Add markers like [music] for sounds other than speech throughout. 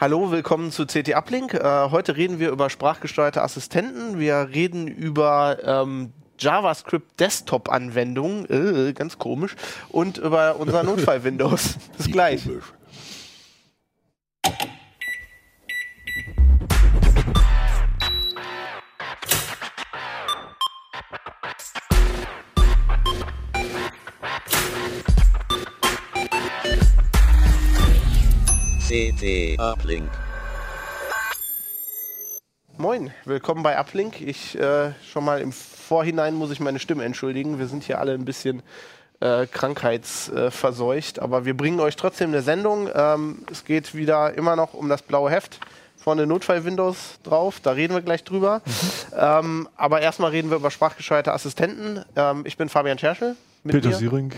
Hallo, willkommen zu CT Uplink. Äh, heute reden wir über sprachgesteuerte Assistenten. Wir reden über ähm, JavaScript Desktop-Anwendungen, äh, ganz komisch, und über unser [laughs] Notfall-Windows. Bis gleich. Komisch. CT Uplink. Moin, willkommen bei Uplink. Ich äh, schon mal im Vorhinein muss ich meine Stimme entschuldigen. Wir sind hier alle ein bisschen äh, krankheitsverseucht, aber wir bringen euch trotzdem eine Sendung. Ähm, es geht wieder immer noch um das blaue Heft. Vorne Notfall-Windows drauf, da reden wir gleich drüber. Mhm. Ähm, aber erstmal reden wir über sprachgesteuerte Assistenten. Ähm, ich bin Fabian Scherschel. Peter Siering.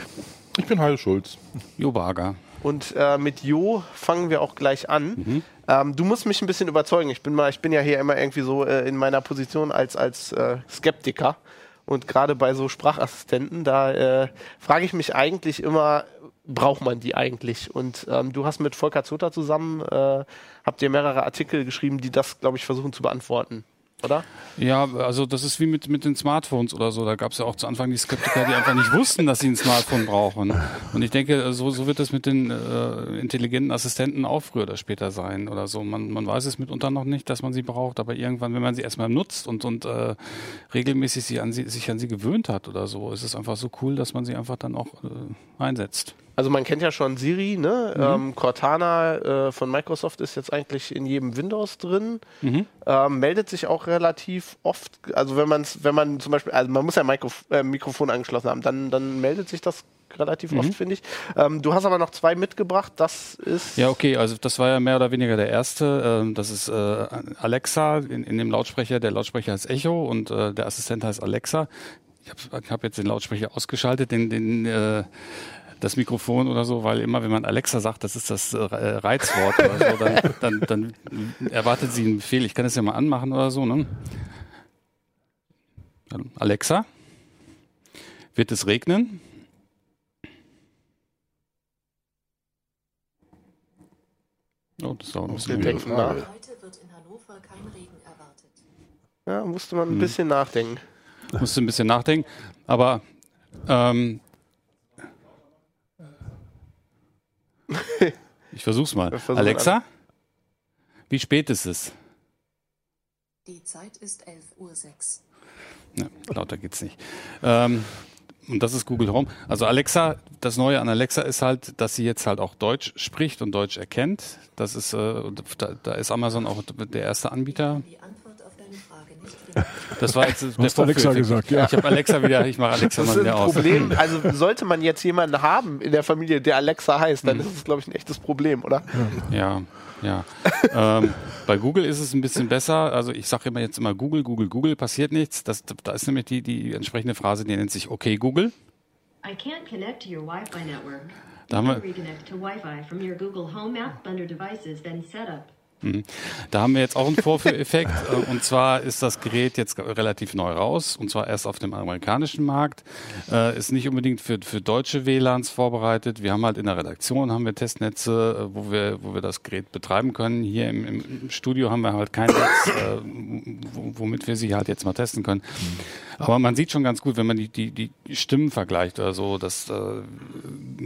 Ich bin Heil Schulz. Jo Barger. Und äh, mit Jo fangen wir auch gleich an. Mhm. Ähm, du musst mich ein bisschen überzeugen. Ich bin mal, ich bin ja hier immer irgendwie so äh, in meiner Position als als äh, Skeptiker. Und gerade bei so Sprachassistenten, da äh, frage ich mich eigentlich immer, braucht man die eigentlich? Und ähm, du hast mit Volker Zota zusammen, äh, habt ihr mehrere Artikel geschrieben, die das, glaube ich, versuchen zu beantworten oder? Ja, also das ist wie mit, mit den Smartphones oder so. Da gab es ja auch zu Anfang die Skeptiker, die einfach nicht wussten, dass sie ein Smartphone brauchen. Und ich denke, so, so wird es mit den äh, intelligenten Assistenten auch früher oder später sein oder so. Man, man weiß es mitunter noch nicht, dass man sie braucht, aber irgendwann, wenn man sie erstmal nutzt und, und äh, regelmäßig sie an sie, sich an sie gewöhnt hat oder so, ist es einfach so cool, dass man sie einfach dann auch äh, einsetzt. Also man kennt ja schon Siri, ne? Mhm. Ähm, Cortana äh, von Microsoft ist jetzt eigentlich in jedem Windows drin. Mhm. Ähm, meldet sich auch relativ oft, also wenn man wenn man zum Beispiel, also man muss ja Mikrof äh, Mikrofon angeschlossen haben, dann, dann meldet sich das relativ mhm. oft, finde ich. Ähm, du hast aber noch zwei mitgebracht, das ist. Ja, okay, also das war ja mehr oder weniger der erste. Ähm, das ist äh, Alexa in, in dem Lautsprecher, der Lautsprecher heißt Echo und äh, der Assistent heißt Alexa. Ich habe hab jetzt den Lautsprecher ausgeschaltet, den, den äh, das Mikrofon oder so, weil immer, wenn man Alexa sagt, das ist das äh, Reizwort oder so, dann, [laughs] dann, dann erwartet sie einen Befehl. Ich kann das ja mal anmachen oder so, ne? Alexa, wird es regnen? Oh, das ist auch ein bisschen Heute wird in Hannover kein Regen erwartet. Ja, musste man ein hm. bisschen nachdenken. Musste ein bisschen nachdenken, aber ähm, ich versuch's mal. Versuch Alexa, an. wie spät ist es? Die Zeit ist 11.06 Uhr. Ja, lauter geht's nicht. Ähm, und das ist Google Home. Also Alexa, das Neue an Alexa ist halt, dass sie jetzt halt auch Deutsch spricht und Deutsch erkennt. Das ist, äh, da, da ist Amazon auch der erste Anbieter. Die das war jetzt der Alexa gesagt, ja. Ich habe Alexa wieder, ich mache Alexa das mal wieder aus. Problem, [laughs] also sollte man jetzt jemanden haben in der Familie, der Alexa heißt, dann mhm. ist es, glaube ich, ein echtes Problem, oder? Ja, ja. ähm, bei Google ist es ein bisschen besser. Also ich sage immer jetzt immer Google, Google, Google, passiert nichts. Das, da ist nämlich die, die entsprechende Phrase, die nennt sich Okay Google. I can't connect to your Wi-Fi network. Da haben wir reconnect to Wi-Fi from your Google Home app under devices, then setup. Mhm. Da haben wir jetzt auch einen Vorführeffekt. [laughs] Äh, und zwar ist das Gerät jetzt relativ neu raus. Und zwar erst auf dem amerikanischen Markt. Äh, ist nicht unbedingt für, für deutsche WLANs vorbereitet. Wir haben halt in der Redaktion haben wir Testnetze, äh, wo wir, wo wir das Gerät betreiben können. Hier im, im Studio haben wir halt kein Netz, womit wir sie halt jetzt mal testen können. Aber man sieht schon ganz gut, wenn man die, die, die Stimmen vergleicht oder so, dass äh,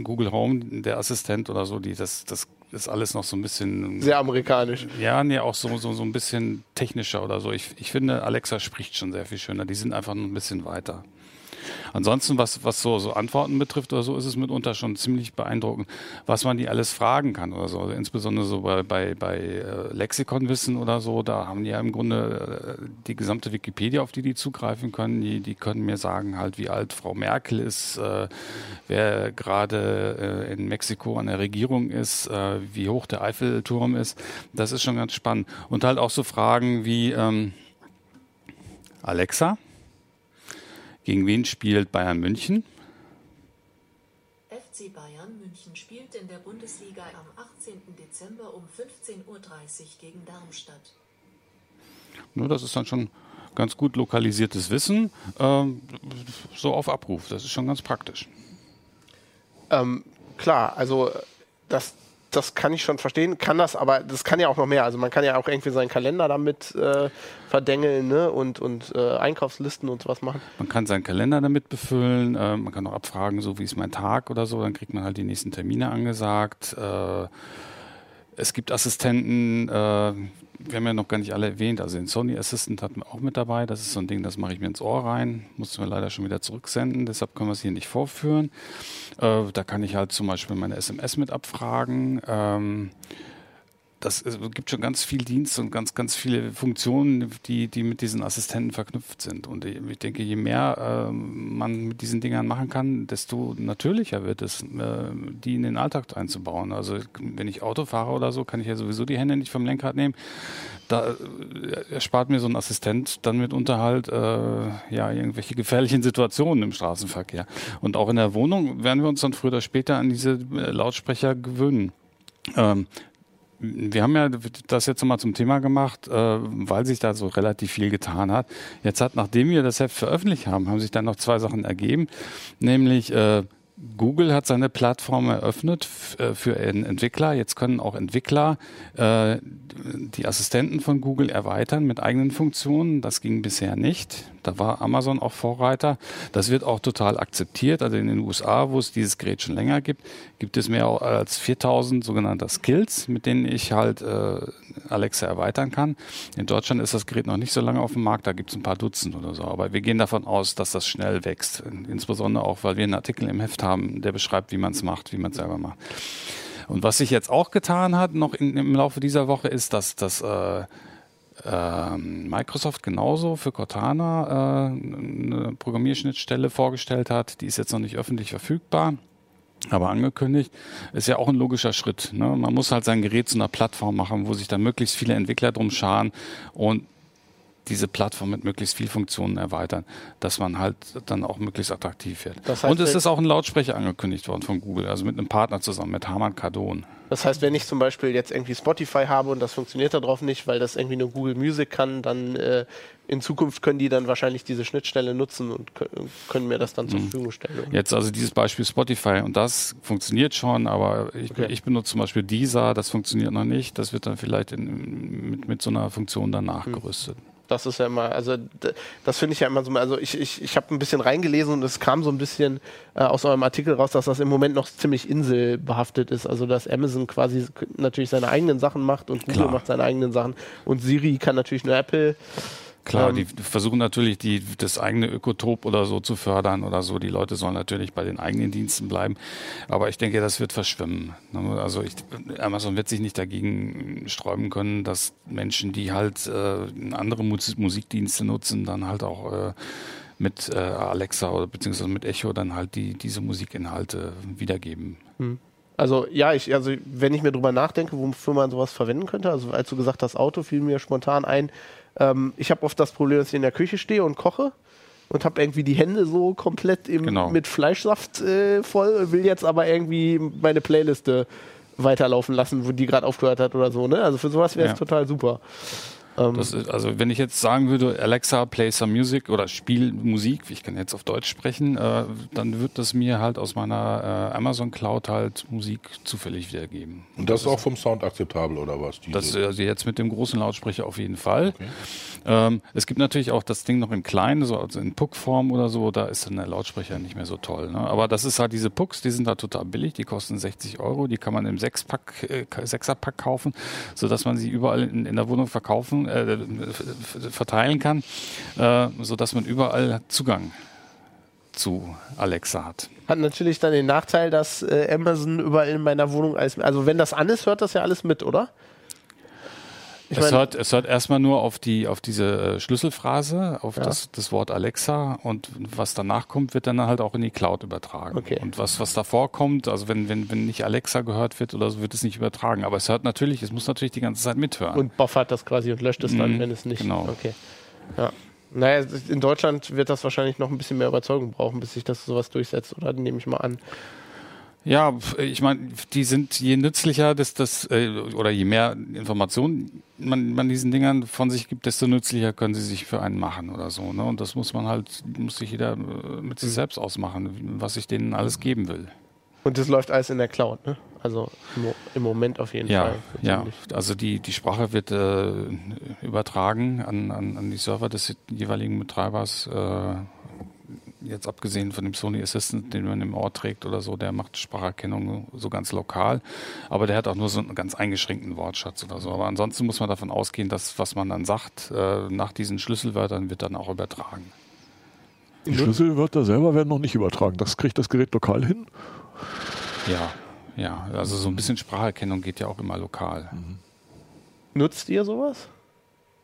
Google Home, der Assistent oder so, die das, das ist alles noch so ein bisschen. Sehr amerikanisch. Ja, nee, auch so, so, so ein bisschen technischer oder so. Ich, ich finde, Alexa spricht schon sehr viel schöner. Die sind einfach noch ein bisschen weiter. Ansonsten, was, was so, so Antworten betrifft oder so, ist es mitunter schon ziemlich beeindruckend, was man die alles fragen kann oder so. Also insbesondere so bei, bei, bei äh, Lexikonwissen oder so, da haben die ja im Grunde äh, die gesamte Wikipedia, auf die die zugreifen können. Die, die können mir sagen halt, wie alt Frau Merkel ist, äh, wer gerade äh, in Mexiko an der Regierung ist, wie hoch der Eiffelturm ist. Das ist schon ganz spannend. Und halt auch so Fragen wie ähm, Alexa, gegen wen spielt Bayern München? FC Bayern München spielt in der Bundesliga am 18. Dezember um 15.30 Uhr gegen Darmstadt. Nur das ist dann schon ganz gut lokalisiertes Wissen, ähm, so auf Abruf. Das ist schon ganz praktisch. Ähm, klar, also das das kann ich schon verstehen, kann das, aber das kann ja auch noch mehr. Also man kann ja auch irgendwie seinen Kalender damit äh, verdengeln ne? und, und äh, Einkaufslisten und sowas machen. Man kann seinen Kalender damit befüllen, äh, man kann auch abfragen, so wie ist mein Tag oder so, dann kriegt man halt die nächsten Termine angesagt. Äh, es gibt Assistenten, äh, wir haben ja noch gar nicht alle erwähnt, also den Sony Assistant hatten wir auch mit dabei. Das ist so ein Ding, das mache ich mir ins Ohr rein. Mussten wir leider schon wieder zurücksenden, deshalb können wir es hier nicht vorführen. Äh, da kann ich halt zum Beispiel meine SMS mit abfragen. Ähm, das es gibt schon ganz viel Dienst und ganz, ganz viele Funktionen, die, die mit diesen Assistenten verknüpft sind. Und ich denke, je mehr äh, man mit diesen Dingern machen kann, desto natürlicher wird es, äh, die in den Alltag einzubauen. Also wenn ich Auto fahre oder so, kann ich ja sowieso die Hände nicht vom Lenkrad nehmen. Da äh, erspart mir so ein Assistent dann mitunter halt äh, ja irgendwelche gefährlichen Situationen im Straßenverkehr. Und auch in der Wohnung werden wir uns dann früher oder später an diese äh, Lautsprecher gewöhnen. Ähm, wir haben ja das jetzt mal zum Thema gemacht, äh, weil sich da so relativ viel getan hat. Jetzt hat, nachdem wir das Heft veröffentlicht haben, haben sich dann noch zwei Sachen ergeben, nämlich äh, Google hat seine Plattform eröffnet äh, für Entwickler. Jetzt können auch Entwickler äh, die Assistenten von Google erweitern mit eigenen Funktionen. Das ging bisher nicht. Da war Amazon auch Vorreiter. Das wird auch total akzeptiert. Also in den USA, wo es dieses Gerät schon länger gibt, gibt es mehr als 4000 sogenannte Skills, mit denen ich halt äh, Alexa erweitern kann. In Deutschland ist das Gerät noch nicht so lange auf dem Markt. Da gibt es ein paar Dutzend oder so. Aber wir gehen davon aus, dass das schnell wächst. Insbesondere auch, weil wir einen Artikel im Heft haben, der beschreibt, wie man es macht, wie man es selber macht. Und was sich jetzt auch getan hat, noch in, im Laufe dieser Woche, ist, dass das äh, äh, Microsoft genauso für Cortana äh, eine Programmierschnittstelle vorgestellt hat. Die ist jetzt noch nicht öffentlich verfügbar. Aber angekündigt ist ja auch ein logischer Schritt. Ne? Man muss halt sein Gerät zu einer Plattform machen, wo sich dann möglichst viele Entwickler drum scharen und diese Plattform mit möglichst viel Funktionen erweitern, dass man halt dann auch möglichst attraktiv wird. Das heißt, und es ist auch ein Lautsprecher angekündigt worden von Google, also mit einem Partner zusammen, mit Harman Kardon. Das heißt, wenn ich zum Beispiel jetzt irgendwie Spotify habe und das funktioniert darauf nicht, weil das irgendwie nur Google Music kann, dann äh, in Zukunft können die dann wahrscheinlich diese Schnittstelle nutzen und können mir das dann zur mhm. Verfügung stellen. Jetzt also dieses Beispiel Spotify und das funktioniert schon, aber ich, okay. ich benutze zum Beispiel Deezer, das funktioniert noch nicht. Das wird dann vielleicht in, mit, mit so einer Funktion dann nachgerüstet. Mhm. Das ist ja immer, also das finde ich ja immer so, also ich, ich, ich habe ein bisschen reingelesen und es kam so ein bisschen äh, aus eurem Artikel raus, dass das im Moment noch ziemlich inselbehaftet ist. Also dass Amazon quasi natürlich seine eigenen Sachen macht und Google Klar. macht seine eigenen Sachen und Siri kann natürlich nur Apple. Klar, ähm, die versuchen natürlich, die, das eigene Ökotop oder so zu fördern oder so. Die Leute sollen natürlich bei den eigenen Diensten bleiben. Aber ich denke, das wird verschwimmen. Ne? Also ich, Amazon wird sich nicht dagegen sträuben können, dass Menschen, die halt äh, andere Musikdienste nutzen, dann halt auch äh, mit äh, Alexa oder beziehungsweise mit Echo dann halt die, diese Musikinhalte wiedergeben. Hm. Also ja, ich, also wenn ich mir drüber nachdenke, wofür man sowas verwenden könnte, also als du gesagt hast, Auto fiel mir spontan ein, ähm, ich habe oft das Problem, dass ich in der Küche stehe und koche und habe irgendwie die Hände so komplett im, genau. mit Fleischsaft äh, voll, will jetzt aber irgendwie meine Playliste weiterlaufen lassen, wo die gerade aufgehört hat oder so. Ne? Also für sowas wäre es ja. total super. Ähm, ist, also wenn ich jetzt sagen würde, Alexa, play some music oder spiel Musik, ich kann jetzt auf Deutsch sprechen, äh, dann wird das mir halt aus meiner äh, Amazon Cloud halt Musik zufällig wiedergeben. Und das, das ist auch vom Sound akzeptabel oder was? Das also jetzt mit dem großen Lautsprecher auf jeden Fall. Okay. Ähm, es gibt natürlich auch das Ding noch in klein, so also in Puck-Form oder so, da ist dann der Lautsprecher nicht mehr so toll. Ne? Aber das ist halt diese Pucks, die sind da total billig, die kosten 60 Euro, die kann man im Sechspack, äh, Sechserpack kaufen, sodass man sie überall in, in der Wohnung verkaufen äh, verteilen kann, äh, sodass man überall Zugang zu Alexa hat. Hat natürlich dann den Nachteil, dass äh, Amazon überall in meiner Wohnung alles, also wenn das an ist, hört das ja alles mit, oder? Ich es, hört, es hört erstmal nur auf die auf diese äh, Schlüsselphrase, auf ja. das, das Wort Alexa und was danach kommt, wird dann halt auch in die Cloud übertragen. Okay. Und was, was davor kommt, also wenn, wenn, wenn nicht Alexa gehört wird oder so, wird es nicht übertragen. Aber es hört natürlich, es muss natürlich die ganze Zeit mithören. Und buffert das quasi und löscht es dann, mhm, wenn es nicht. Genau. Okay. Ja. Naja, in Deutschland wird das wahrscheinlich noch ein bisschen mehr Überzeugung brauchen, bis sich das sowas durchsetzt, oder? Nehme ich mal an. Ja, ich meine, die sind je nützlicher, dass das äh, oder je mehr Informationen man, man diesen Dingern von sich gibt, desto nützlicher können sie sich für einen machen oder so. Ne? Und das muss man halt, muss sich jeder äh, mit sich mhm. selbst ausmachen, was ich denen alles geben will. Und das läuft alles in der Cloud, ne? Also im, im Moment auf jeden ja, Fall. Ja, also die, die Sprache wird äh, übertragen an, an, an die Server des jeweiligen Betreibers. Äh, jetzt abgesehen von dem Sony Assistant, den man im Ohr trägt oder so, der macht Spracherkennung so ganz lokal, aber der hat auch nur so einen ganz eingeschränkten Wortschatz oder so. Aber ansonsten muss man davon ausgehen, dass was man dann sagt, äh, nach diesen Schlüsselwörtern wird dann auch übertragen. Die Schlüsselwörter selber werden noch nicht übertragen. Das kriegt das Gerät lokal hin. Ja, ja. Also so ein bisschen Spracherkennung geht ja auch immer lokal. Mhm. Nutzt ihr sowas?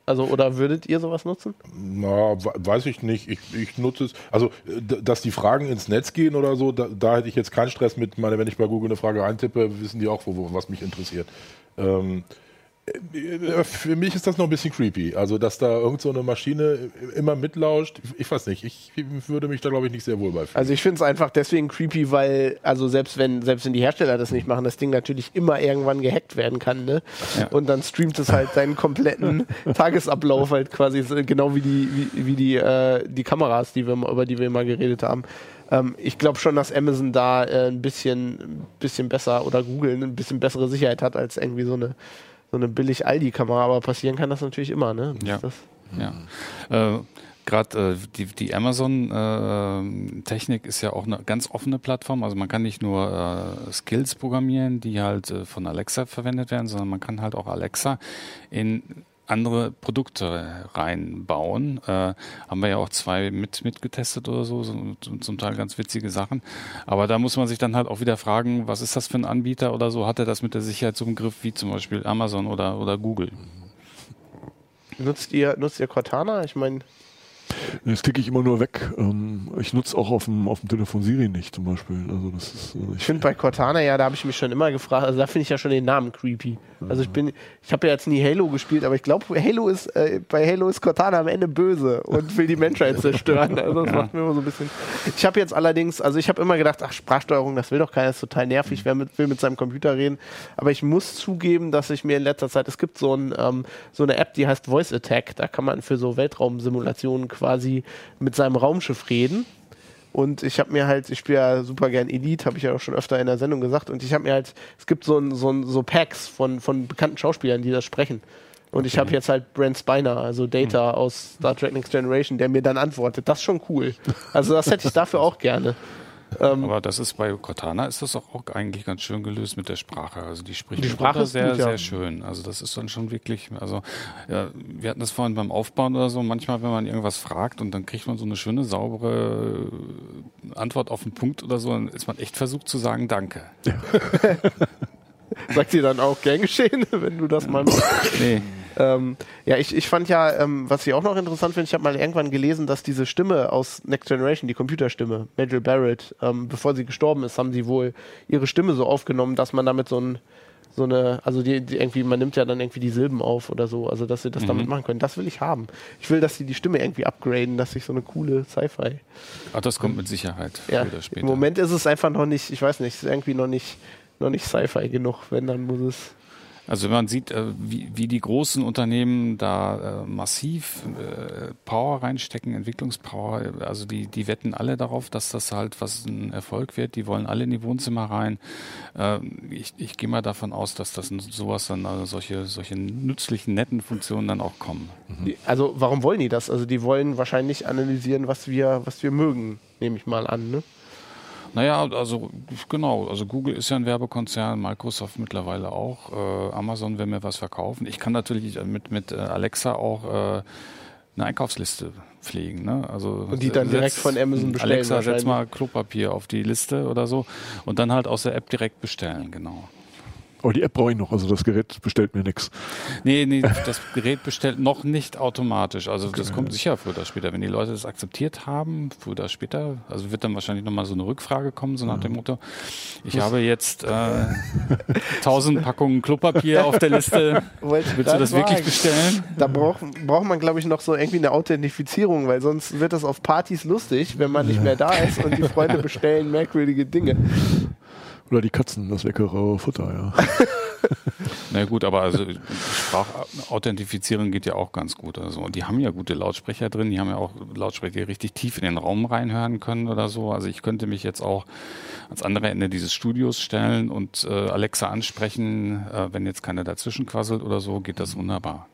Also, oder würdet ihr sowas nutzen? Na, weiß ich nicht. Ich, ich nutze es. Also, dass die Fragen ins Netz gehen oder so, da, da hätte ich jetzt keinen Stress mit. Meine, wenn ich bei Google eine Frage eintippe, wissen die auch, wo, wo was mich interessiert. Ähm, äh, für mich ist das noch ein bisschen creepy. Also, dass da irgend so eine Maschine immer mitlauscht. Ich weiß nicht. Ich würde mich da, glaube ich, nicht sehr wohl bei fühlen. Also, ich finde es einfach deswegen creepy, weil, also, selbst wenn, selbst wenn die Hersteller das nicht machen, das Ding natürlich immer irgendwann gehackt werden kann, ne? Ja. Und dann streamt es halt seinen kompletten [laughs] Tagesablauf halt quasi, genau wie die, wie, wie die, äh, die Kameras, die wir, über die wir mal geredet haben. Ähm, ich glaube schon, dass Amazon da äh, ein bisschen, bisschen besser oder Google ein bisschen bessere Sicherheit hat als irgendwie so eine so eine billig Aldi-Kamera, aber passieren kann das natürlich immer, ne? Ja. ja. Äh, Gerade äh, die, die Amazon-Technik äh, ist ja auch eine ganz offene Plattform. Also man kann nicht nur äh, Skills programmieren, die halt äh, von Alexa verwendet werden, sondern man kann halt auch Alexa in andere Produkte reinbauen. Äh, haben wir ja auch zwei mit mitgetestet oder so, so, zum Teil ganz witzige Sachen. Aber da muss man sich dann halt auch wieder fragen, was ist das für ein Anbieter oder so? Hat er das mit der Sicherheit so im Griff wie zum Beispiel Amazon oder, oder Google? Nutzt ihr, nutzt ihr Cortana? Ich meine, das klicke ich immer nur weg. Ähm, ich nutze auch auf dem, auf dem Telefon Siri nicht zum Beispiel. Also das ist, äh, ich, ich finde bei Cortana, ja, da habe ich mich schon immer gefragt, also da finde ich ja schon den Namen creepy. Also ich bin, ich habe ja jetzt nie Halo gespielt, aber ich glaube, Halo ist, äh, bei Halo ist Cortana am Ende böse und will die Menschheit zerstören. Also das macht mir immer so ein bisschen. Ich habe jetzt allerdings, also ich habe immer gedacht, ach, Sprachsteuerung, das will doch keiner, ist total nervig, wer mit, will mit seinem Computer reden. Aber ich muss zugeben, dass ich mir in letzter Zeit, es gibt so, ein, ähm, so eine App, die heißt Voice Attack, da kann man für so Weltraumsimulationen quasi mit seinem Raumschiff reden. Und ich habe mir halt, ich spiele ja super gern Elite, habe ich ja auch schon öfter in der Sendung gesagt. Und ich habe mir halt, es gibt so, ein, so, ein, so Packs von, von bekannten Schauspielern, die das sprechen. Und okay. ich habe jetzt halt Brent Spiner, also Data hm. aus Star Trek Next Generation, der mir dann antwortet. Das ist schon cool. Also das hätte ich dafür auch gerne. Ähm, Aber das ist bei Cortana ist das auch, auch, eigentlich ganz schön gelöst mit der Sprache. Also die spricht die Sprache sehr, gut, ja. sehr schön. Also das ist dann schon wirklich, also ja, wir hatten das vorhin beim Aufbauen oder so, manchmal, wenn man irgendwas fragt und dann kriegt man so eine schöne, saubere Antwort auf den Punkt oder so, dann ist man echt versucht zu sagen, danke. Ja. [laughs] Sagt sie dann auch gern geschehen, [laughs] wenn du das mal machst? Nee. Ähm, ja, ich, ich fand ja, ähm, was ich auch noch interessant finde, ich habe mal irgendwann gelesen, dass diese Stimme aus Next Generation, die Computerstimme, Major Barrett, ähm, bevor sie gestorben ist, haben sie wohl ihre Stimme so aufgenommen, dass man damit so ein so eine, also die, die, irgendwie, man nimmt ja dann irgendwie die Silben auf oder so, also dass sie das mhm. damit machen können. Das will ich haben. Ich will, dass sie die Stimme irgendwie upgraden, dass ich so eine coole Sci-Fi. Ach, das kommt mit Sicherheit ja. Im Moment ist es einfach noch nicht, ich weiß nicht, irgendwie noch nicht, noch nicht Sci-Fi genug. Wenn, dann muss es also wenn man sieht, äh, wie, die großen Unternehmen da äh, massiv äh, Power reinstecken, Entwicklungspower, also die, die wetten alle darauf, dass das halt was ein Erfolg wird. Die wollen alle in die Wohnzimmer rein. Ich, ich gehe mal davon aus, dass das sowas dann, also solche, solche nützlichen, netten Funktionen dann auch kommen. Also warum wollen die das? Also die wollen wahrscheinlich analysieren, was wir, was wir mögen, nehme ich mal an. Ne? Naja, also genau, also Google ist ja ein Werbekonzern, Microsoft mittlerweile auch, äh, Amazon will mir was verkaufen. Ich kann natürlich mit, mit äh, Alexa auch äh, eine Einkaufsliste pflegen. Ne? Also und die dann setz, direkt von Amazon bestellen. Alexa, setz mal Klopapier auf die Liste oder so und dann halt aus der App direkt bestellen, genau. Aber die App brauche ich noch, also das Gerät bestellt mir nichts. Nee, nee, das Gerät bestellt noch nicht automatisch. Also okay. das kommt sicher früher oder später. Wenn die Leute das akzeptiert haben, früher oder später, also wird dann wahrscheinlich nochmal so eine Rückfrage kommen, so nach dem Motto, ich habe jetzt äh, 1000 Packungen Klopapier auf der Liste. [laughs] Willst du das wirklich sagen. bestellen? Da braucht, braucht man, glaube ich, noch so irgendwie eine Authentifizierung, weil sonst wird das auf Partys lustig, wenn man nicht mehr da ist und die Freunde bestellen merkwürdige Dinge. Oder die Katzen, das leckere Futter, ja. [laughs] Na gut, aber also Sprachauthentifizierung geht ja auch ganz gut. Also die haben ja gute Lautsprecher drin, die haben ja auch Lautsprecher, die richtig tief in den Raum reinhören können oder so. Also ich könnte mich jetzt auch ans andere Ende dieses Studios stellen und äh, Alexa ansprechen, äh, wenn jetzt keiner dazwischen quasselt oder so, geht das wunderbar.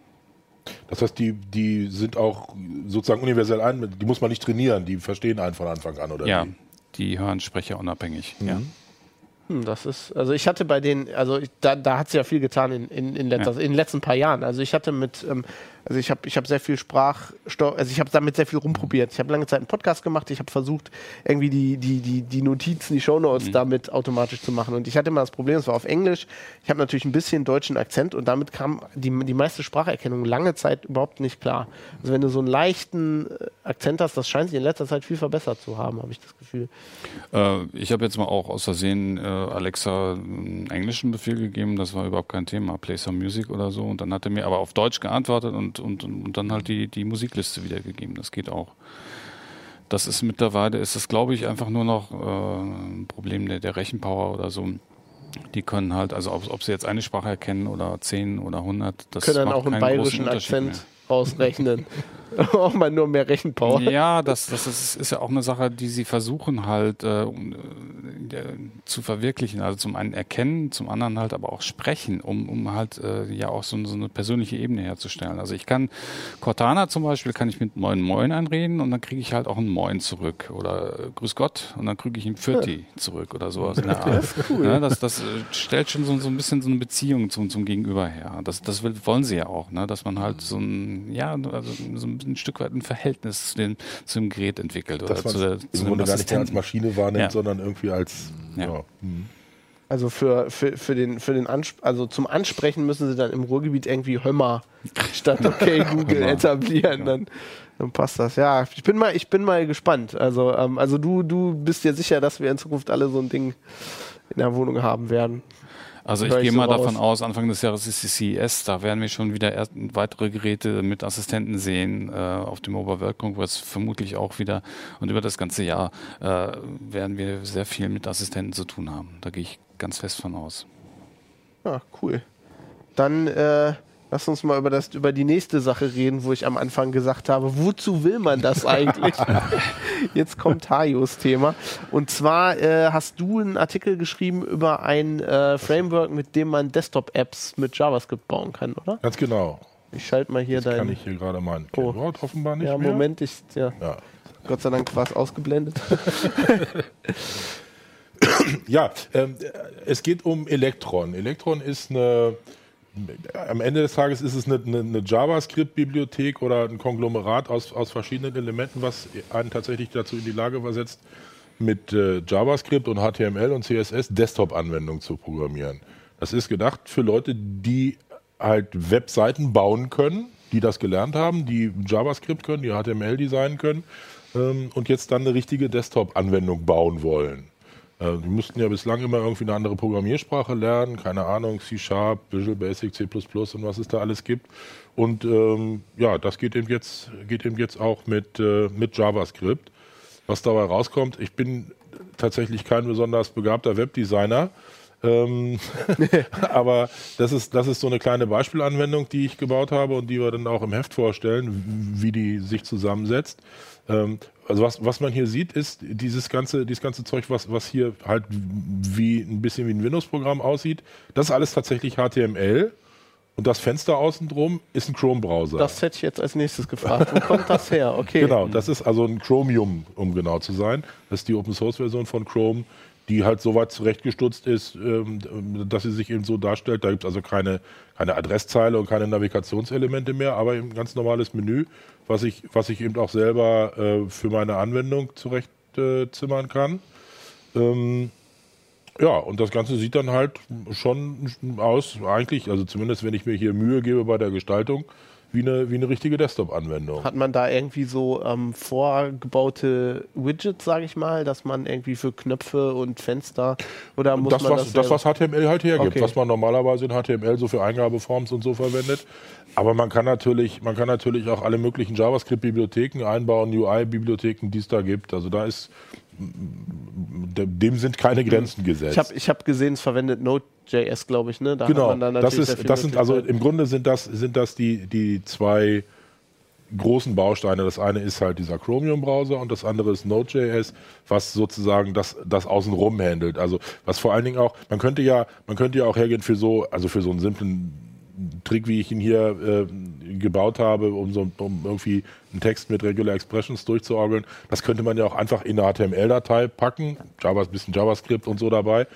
Das heißt, die, die sind auch sozusagen universell ein, die muss man nicht trainieren, die verstehen einen von Anfang an, oder? Ja, wie? die hören Sprecher unabhängig. Mhm. Ja. Hm, das ist, also ich hatte bei den, also ich, da, da hat sich ja viel getan in, in, in, letzter, ja. in den letzten paar Jahren. Also ich hatte mit, ähm, also ich habe ich hab sehr viel Sprach, also ich habe damit sehr viel rumprobiert. Ich habe lange Zeit einen Podcast gemacht. Ich habe versucht, irgendwie die, die, die, die Notizen, die Shownotes mhm. damit automatisch zu machen. Und ich hatte immer das Problem, es war auf Englisch. Ich habe natürlich ein bisschen deutschen Akzent und damit kam die, die meiste Spracherkennung lange Zeit überhaupt nicht klar. Also wenn du so einen leichten äh, Akzent hast, das scheint sich in letzter Zeit viel verbessert zu haben, habe ich das Gefühl. Äh, ich habe jetzt mal auch aus Versehen äh, Alexa einen englischen Befehl gegeben. Das war überhaupt kein Thema. Play some music oder so. Und dann hat er mir aber auf Deutsch geantwortet und und, und, dann halt die, die Musikliste wiedergegeben. Das geht auch. Das ist mittlerweile, ist das glaube ich einfach nur noch äh, ein Problem der, der Rechenpower oder so. Die können halt, also ob, ob sie jetzt eine Sprache erkennen oder zehn oder hundert, das können dann auch einen bayerischen Akzent mehr. ausrechnen. [laughs] [laughs] auch mal nur mehr Rechenpower. Ja, das, das ist, ist, ja auch eine Sache, die sie versuchen halt äh, zu verwirklichen. Also zum einen erkennen, zum anderen halt aber auch sprechen, um, um halt äh, ja auch so, so, eine persönliche Ebene herzustellen. Also ich kann Cortana zum Beispiel, kann ich mit Moin Moin anreden und dann kriege ich halt auch ein Moin zurück oder äh, Grüß Gott und dann kriege ich ein Pfirti ja. zurück oder sowas in der Art. Das, ist cool. ja, das, das äh, stellt schon so, so ein bisschen so eine Beziehung zum, zum Gegenüber her. Das, das will, wollen sie ja auch, ne? dass man halt so ein, ja, also so ein ein Stück weit ein Verhältnis zu, den, zu dem Gerät entwickelt. Dass oder zu, der, zu im Grunde gar nicht als Maschine wahrnimmt, ja. sondern irgendwie als. Ja. ja. Hm. Also für, für, für den, für den Ansp also zum Ansprechen müssen sie dann im Ruhrgebiet irgendwie Hömmer [laughs] statt okay Google etablieren. Dann, dann passt das. Ja, ich bin mal, ich bin mal gespannt. Also, ähm, also du, du bist dir sicher, dass wir in Zukunft alle so ein Ding in der Wohnung haben werden. Also ich gehe mal so davon aus, Anfang des Jahres ist die CES, da werden wir schon wieder weitere Geräte mit Assistenten sehen. Äh, auf dem Mobile World Congress vermutlich auch wieder. Und über das ganze Jahr äh, werden wir sehr viel mit Assistenten zu tun haben. Da gehe ich ganz fest von aus. Ja, ah, cool. Dann äh, Lass uns mal über, das, über die nächste Sache reden, wo ich am Anfang gesagt habe, wozu will man das eigentlich? [laughs] Jetzt kommt Tajos Thema. Und zwar äh, hast du einen Artikel geschrieben über ein äh, Framework, mit dem man Desktop-Apps mit JavaScript bauen kann, oder? Ganz genau. Ich schalte mal hier das dein... kann ich hier gerade mein oh. Keyboard offenbar nicht Ja, mehr. Moment, ich... Ja. ja. Gott sei Dank war es ausgeblendet. [laughs] ja, ähm, es geht um Electron. Electron ist eine am Ende des Tages ist es eine, eine, eine JavaScript-Bibliothek oder ein Konglomerat aus, aus verschiedenen Elementen, was einen tatsächlich dazu in die Lage versetzt, mit äh, JavaScript und HTML und CSS Desktop-Anwendungen zu programmieren. Das ist gedacht für Leute, die halt Webseiten bauen können, die das gelernt haben, die JavaScript können, die HTML designen können ähm, und jetzt dann eine richtige Desktop-Anwendung bauen wollen. Äh, die mussten ja bislang immer irgendwie eine andere Programmiersprache lernen, keine Ahnung, C-Sharp, Visual Basic, C++ und was es da alles gibt. Und ähm, ja, das geht eben jetzt, geht eben jetzt auch mit, äh, mit JavaScript. Was dabei rauskommt, ich bin tatsächlich kein besonders begabter Webdesigner. Ähm, [laughs] aber das ist, das ist so eine kleine Beispielanwendung, die ich gebaut habe und die wir dann auch im Heft vorstellen, wie die sich zusammensetzt. Ähm, also was, was man hier sieht, ist dieses ganze, dieses ganze Zeug, was, was hier halt wie ein bisschen wie ein Windows-Programm aussieht. Das ist alles tatsächlich HTML. Und das Fenster außen drum ist ein Chrome-Browser. Das hätte ich jetzt als nächstes gefragt. Wo kommt das her? Okay. [laughs] Genau, das ist also ein Chromium, um genau zu sein. Das ist die Open-Source-Version von Chrome, die halt so weit zurechtgestutzt ist, ähm, dass sie sich eben so darstellt. Da gibt es also keine, keine Adresszeile und keine Navigationselemente mehr, aber ein ganz normales Menü was ich, was ich eben auch selber äh, für meine Anwendung zurechtzimmern äh, kann. Ähm, ja, und das Ganze sieht dann halt schon aus, eigentlich, also zumindest wenn ich mir hier Mühe gebe bei der Gestaltung, wie eine, wie eine richtige Desktop-Anwendung. Hat man da irgendwie so ähm, vorgebaute Widgets, sage ich mal, dass man irgendwie für Knöpfe und Fenster oder muss das, man was, das, was HTML halt hergibt, okay. was man normalerweise in HTML so für Eingabeforms und so verwendet. Aber man kann natürlich, man kann natürlich auch alle möglichen JavaScript-Bibliotheken einbauen, UI-Bibliotheken, die es da gibt. Also da ist dem sind keine Grenzen gesetzt. Ich habe ich hab gesehen, es verwendet Node Node.js, glaube ich, ne? Da genau, das, ist, das sind also im Grunde sind das, sind das die, die zwei großen Bausteine. Das eine ist halt dieser Chromium-Browser und das andere ist Node.js, was sozusagen das, das außenrum handelt. Also was vor allen Dingen auch, man könnte ja, man könnte ja auch hergehen für so, also für so einen simplen Trick, wie ich ihn hier äh, gebaut habe, um so um irgendwie einen Text mit Regular Expressions durchzuorgeln. Das könnte man ja auch einfach in eine HTML-Datei packen, Java, bisschen JavaScript und so dabei,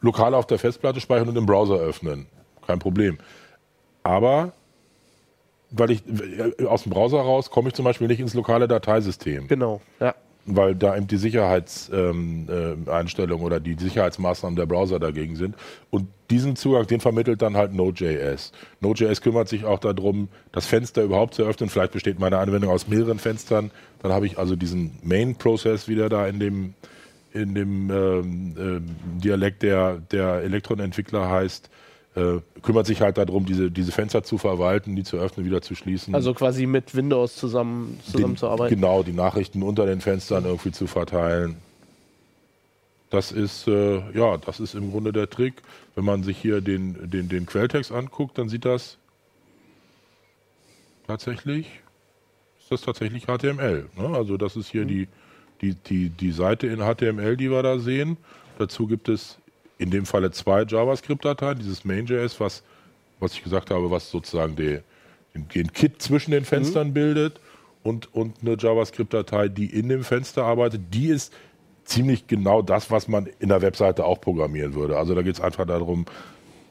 lokal auf der Festplatte speichern und im Browser öffnen. Kein Problem. Aber weil ich äh, aus dem Browser raus komme ich zum Beispiel nicht ins lokale Dateisystem. Genau, ja. Weil da eben die Sicherheitseinstellungen ähm, äh, oder die Sicherheitsmaßnahmen der Browser dagegen sind. Und diesen Zugang, den vermittelt dann halt Node.js. Node.js kümmert sich auch darum, das Fenster überhaupt zu öffnen. Vielleicht besteht meine Anwendung aus mehreren Fenstern. Dann habe ich also diesen Main-Process wieder da in dem, in dem ähm, äh, Dialekt, der, der Elektronentwickler heißt äh, kümmert sich halt darum, diese, diese Fenster zu verwalten, die zu öffnen, wieder zu schließen. Also quasi mit Windows zusammen, zusammenzuarbeiten. Genau, die Nachrichten unter den Fenstern irgendwie zu verteilen. Das ist, äh, ja, das ist im Grunde der Trick. Wenn man sich hier den, den, den Quelltext anguckt, dann sieht das tatsächlich, ist das tatsächlich HTML. Ne? Also das ist hier mhm. die, die, die, die Seite in HTML, die wir da sehen. Dazu gibt es in dem Falle zwei JavaScript-Dateien, dieses Main.js, was, was ich gesagt habe, was sozusagen die, den, den Kit zwischen den Fenstern mhm. bildet und, und eine JavaScript-Datei, die in dem Fenster arbeitet, die ist ziemlich genau das, was man in der Webseite auch programmieren würde. Also da geht es einfach darum,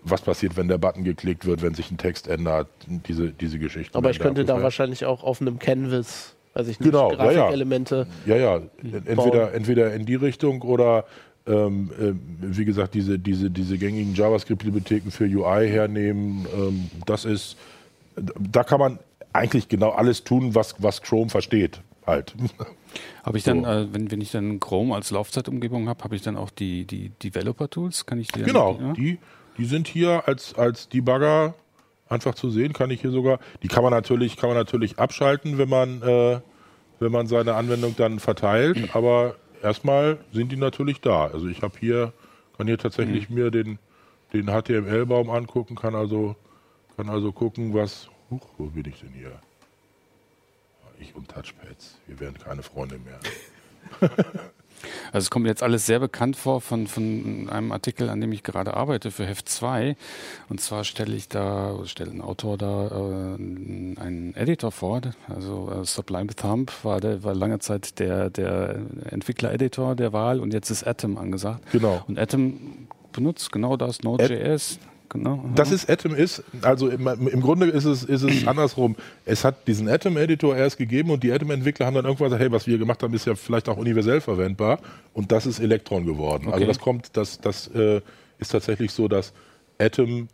was passiert, wenn der Button geklickt wird, wenn sich ein Text ändert, diese, diese Geschichten. Aber ich könnte da wahrscheinlich auch auf einem Canvas, weiß ich nicht, genau, Grafikelemente. Ja, ja. ja, ja. Entweder, entweder in die Richtung oder ähm, äh, wie gesagt, diese, diese, diese gängigen JavaScript-Bibliotheken für UI hernehmen. Ähm, das ist, da kann man eigentlich genau alles tun, was, was Chrome versteht. Halt. [laughs] Habe ich dann, so. äh, wenn, wenn ich dann Chrome als Laufzeitumgebung habe, habe ich dann auch die, die Developer-Tools? Kann ich die Genau, ja? die, die sind hier als, als Debugger einfach zu sehen, kann ich hier sogar. Die kann man natürlich, kann man natürlich abschalten, wenn man, äh, wenn man seine Anwendung dann verteilt, [clears throat] aber erstmal sind die natürlich da. Also ich habe hier, kann hier tatsächlich mhm. mir den, den HTML-Baum angucken, kann also, kann also gucken, was. Huch, wo bin ich denn hier? Ich und Touchpads. Wir werden keine Freunde mehr. [laughs] Also es kommt jetzt alles sehr bekannt vor von, von einem Artikel, an dem ich gerade arbeite für Heft 2. Und zwar stelle ich da, stelle ein Autor da äh, einen Editor vor. Also äh, Sublime Thumb war, der, war lange Zeit der, der Entwickler-Editor der Wahl und jetzt ist Atom angesagt. Genau. Und Atom benutzt genau das, Node.js genau. Das ist Atom ist, also im, im Grunde ist es, ist es [clears throat] andersrum. Es hat diesen Atom-Editor erst gegeben und die Atom-Entwickler haben dann irgendwann gesagt, hey, was wir gemacht haben, ist ja vielleicht auch universell verwendbar und das ist Electron geworden. Also okay. Also das kommt, das, das äh, ist tatsächlich so, dass Atom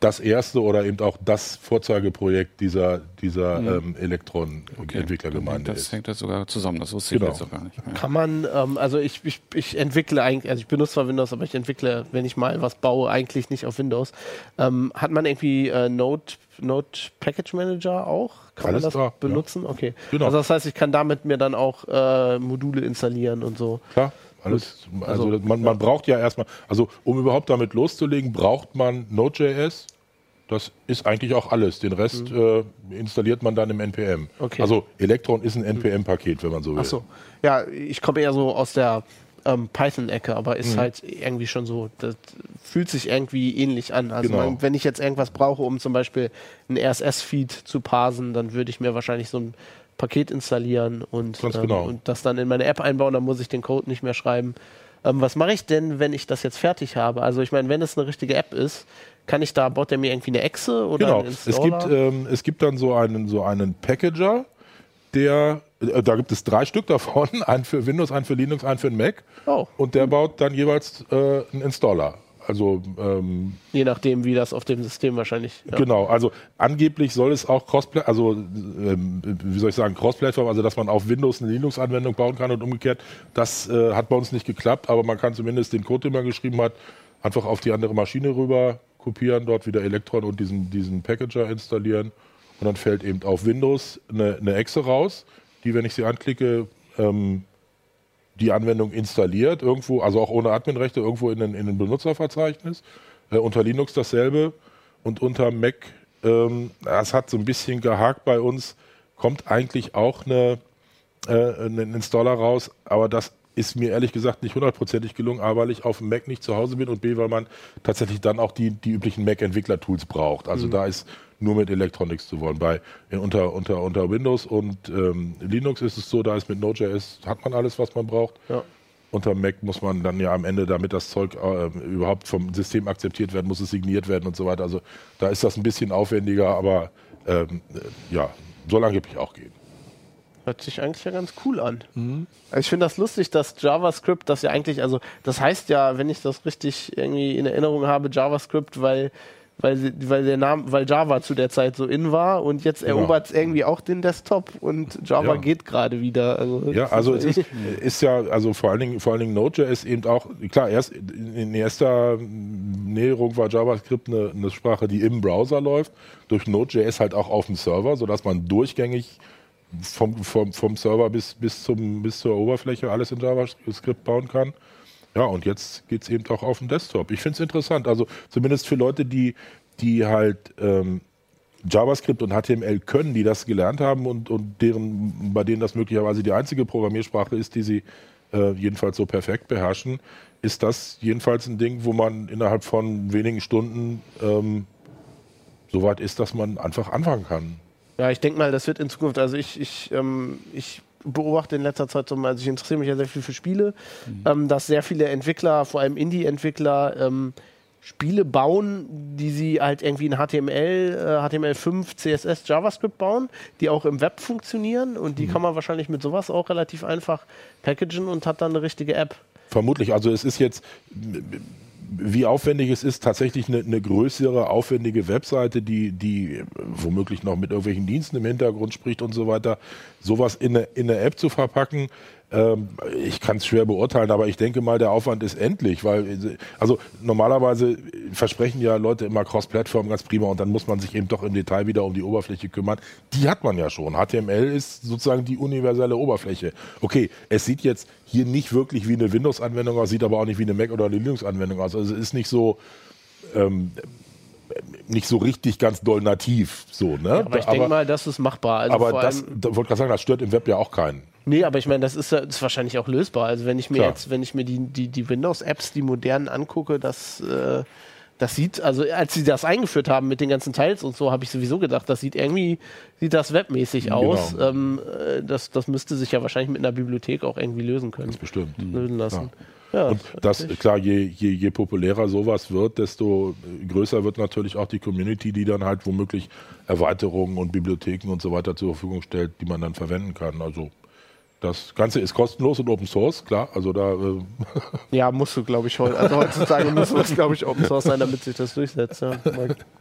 das erste oder eben auch das Vorzeigeprojekt dieser, dieser mhm. ähm, Elektron-Entwicklergemeinde okay. Das hängt das sogar zusammen, das wusste genau. ich jetzt auch gar nicht. Mehr. Kann man, ähm, also ich, ich, ich entwickle eigentlich, also ich benutze zwar Windows, aber ich entwickle, wenn ich mal was baue, eigentlich nicht auf Windows. Ähm, hat man irgendwie äh, Node, Node Package Manager auch? Kann Alles man das da, benutzen? Ja. Okay. Genau. Also das heißt, ich kann damit mir dann auch äh, Module installieren und so. Klar. Alles, also, also man, man braucht ja erstmal, also um überhaupt damit loszulegen, braucht man Node.js. Das ist eigentlich auch alles. Den Rest mhm. äh, installiert man dann im NPM. Okay. Also Electron ist ein NPM-Paket, wenn man so will. Achso. Ja, ich komme eher so aus der ähm, Python-Ecke, aber ist mhm. halt irgendwie schon so, das fühlt sich irgendwie ähnlich an. Also genau. man, wenn ich jetzt irgendwas brauche, um zum Beispiel einen RSS-Feed zu parsen, dann würde ich mir wahrscheinlich so ein Paket installieren und, ähm, genau. und das dann in meine App einbauen, dann muss ich den Code nicht mehr schreiben. Ähm, was mache ich denn, wenn ich das jetzt fertig habe? Also ich meine, wenn es eine richtige App ist, kann ich da, baut der mir irgendwie eine Exe oder genau. Es gibt, ähm, es gibt dann so einen, so einen Packager, der, äh, da gibt es drei Stück davon, [laughs] einen für Windows, einen für Linux, einen für Mac. Oh. Und der baut dann jeweils äh, einen Installer. Also ähm, je nachdem, wie das auf dem System wahrscheinlich. Ja. Genau, also angeblich soll es auch Crossplay, also ähm, wie soll ich sagen, Cross-Plattform, also dass man auf Windows eine Linux-Anwendung bauen kann und umgekehrt. Das äh, hat bei uns nicht geklappt, aber man kann zumindest den Code, den man geschrieben hat, einfach auf die andere Maschine rüber kopieren, dort wieder Electron und diesen, diesen Packager installieren und dann fällt eben auf Windows eine, eine Exe raus, die, wenn ich sie anklicke, ähm, die Anwendung installiert, irgendwo, also auch ohne Adminrechte, irgendwo in ein, in ein Benutzerverzeichnis. Äh, unter Linux dasselbe und unter Mac, ähm, das hat so ein bisschen gehakt bei uns, kommt eigentlich auch eine, äh, ein Installer raus, aber das ist mir ehrlich gesagt nicht hundertprozentig gelungen, A, weil ich auf dem Mac nicht zu Hause bin und B, weil man tatsächlich dann auch die, die üblichen Mac-Entwickler-Tools braucht. Also mhm. da ist nur mit Electronics zu wollen. Bei, unter, unter, unter Windows und ähm, Linux ist es so, da ist mit Node.js, hat man alles, was man braucht. Ja. Unter Mac muss man dann ja am Ende, damit das Zeug äh, überhaupt vom System akzeptiert werden, muss es signiert werden und so weiter. Also da ist das ein bisschen aufwendiger, aber ähm, äh, ja, soll angeblich auch gehen. Hört sich eigentlich ja ganz cool an. Mhm. Also ich finde das lustig, dass JavaScript das ja eigentlich, also das heißt ja, wenn ich das richtig irgendwie in Erinnerung habe, JavaScript, weil weil, weil der Name, weil Java zu der Zeit so in war und jetzt genau. erobert es irgendwie auch den Desktop und Java ja. geht gerade wieder. Also ja, also es [laughs] ist, ist, ja, also vor allen Dingen, vor allen Dingen Node.js eben auch, klar, erst in erster Näherung war JavaScript eine, eine Sprache, die im Browser läuft, durch Node.js halt auch auf dem Server, sodass man durchgängig vom, vom, vom Server bis, bis, zum, bis zur Oberfläche alles in JavaScript bauen kann. Ja, und jetzt geht es eben auch auf dem Desktop. Ich finde es interessant. Also zumindest für Leute, die, die halt ähm, JavaScript und HTML können, die das gelernt haben und, und deren, bei denen das möglicherweise die einzige Programmiersprache ist, die sie äh, jedenfalls so perfekt beherrschen, ist das jedenfalls ein Ding, wo man innerhalb von wenigen Stunden ähm, so weit ist, dass man einfach anfangen kann. Ja, ich denke mal, das wird in Zukunft, also ich, ich, ähm, ich beobachte in letzter Zeit, also ich interessiere mich ja sehr viel für Spiele, mhm. ähm, dass sehr viele Entwickler, vor allem Indie-Entwickler, ähm, Spiele bauen, die sie halt irgendwie in HTML, äh, HTML5, CSS, JavaScript bauen, die auch im Web funktionieren und die mhm. kann man wahrscheinlich mit sowas auch relativ einfach packagen und hat dann eine richtige App. Vermutlich, also es ist jetzt wie aufwendig es ist, tatsächlich eine, eine, größere, aufwendige Webseite, die, die womöglich noch mit irgendwelchen Diensten im Hintergrund spricht und so weiter, sowas in eine, in eine App zu verpacken, ich kann es schwer beurteilen, aber ich denke mal, der Aufwand ist endlich, weil also normalerweise versprechen ja Leute immer Cross-Plattform ganz prima und dann muss man sich eben doch im Detail wieder um die Oberfläche kümmern. Die hat man ja schon. HTML ist sozusagen die universelle Oberfläche. Okay, es sieht jetzt hier nicht wirklich wie eine Windows-Anwendung aus, sieht aber auch nicht wie eine Mac- oder eine Linux-Anwendung aus. Also es ist nicht so ähm, nicht so richtig ganz doll nativ. So, ne? Ja, aber ich denke mal, das ist machbar. Also aber das, da wollte gerade sagen, das stört im Web ja auch keinen. Nee, aber ich meine, das ist, ist wahrscheinlich auch lösbar. Also wenn ich mir Klar. jetzt, wenn ich mir die, die, die Windows-Apps, die modernen angucke, das, äh, das sieht, also als sie das eingeführt haben mit den ganzen Teils und so, habe ich sowieso gedacht, das sieht irgendwie, sieht das webmäßig genau. aus. Ähm, äh, das, das müsste sich ja wahrscheinlich mit einer Bibliothek auch irgendwie lösen können. Das bestimmt. Lösen lassen. Ja. Ja, und das, klar, je, je, je populärer sowas wird, desto größer wird natürlich auch die Community, die dann halt womöglich Erweiterungen und Bibliotheken und so weiter zur Verfügung stellt, die man dann verwenden kann. Also das Ganze ist kostenlos und Open Source, klar. Also da. Äh [laughs] ja, musst du, glaube ich, heute. Also heutzutage muss das, glaube ich, Open Source sein, damit sich das durchsetzt. Ja.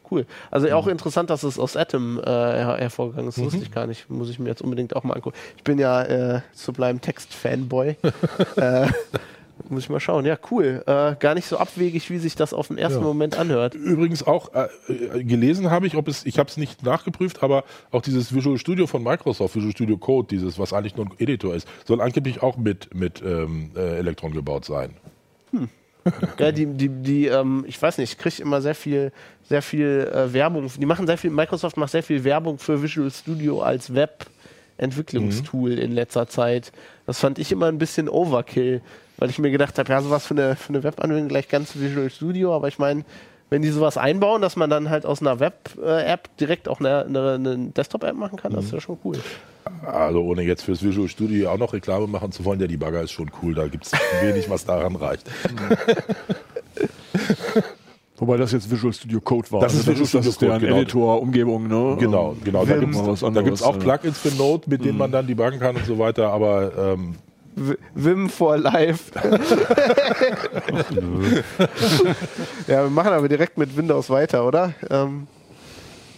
Cool. Also auch interessant, dass es aus Atom äh, her hervorgegangen ist. Das wusste mhm. ich gar nicht. Muss ich mir jetzt unbedingt auch mal angucken. Ich bin ja äh, Sublime Text Fanboy. [laughs] äh, muss ich mal schauen. Ja, cool. Äh, gar nicht so abwegig, wie sich das auf den ersten ja. Moment anhört. Übrigens auch äh, äh gelesen habe ich, ob es, ich habe es nicht nachgeprüft, aber auch dieses Visual Studio von Microsoft, Visual Studio Code, dieses, was eigentlich nur ein Editor ist, soll angeblich auch mit, mit ähm, äh, Elektron gebaut sein. Hm. ja, die, die, die ähm, ich weiß nicht, ich kriege immer sehr viel, sehr viel äh, Werbung. Die machen sehr viel, Microsoft macht sehr viel Werbung für Visual Studio als Web-Entwicklungstool mhm. in letzter Zeit. Das fand ich immer ein bisschen Overkill weil ich mir gedacht habe, ja, sowas für eine, für eine Webanwendung gleich ganz Visual Studio, aber ich meine, wenn die sowas einbauen, dass man dann halt aus einer Web-App direkt auch eine, eine, eine Desktop-App machen kann, das ist ja schon cool. Also ohne jetzt fürs Visual Studio auch noch Reklame machen zu wollen, der Debugger ist schon cool, da gibt es [laughs] wenig, was daran reicht. [laughs] Wobei das jetzt Visual Studio Code war. Das ist, also das Visual ist, das ist deren genau. Editor-Umgebung, ne? Genau, genau. Da gibt es auch Plugins für Node, mit denen mhm. man dann debuggen kann und so weiter, aber ähm, Wim for Life. [laughs] ja, wir machen aber direkt mit Windows weiter, oder? Ähm,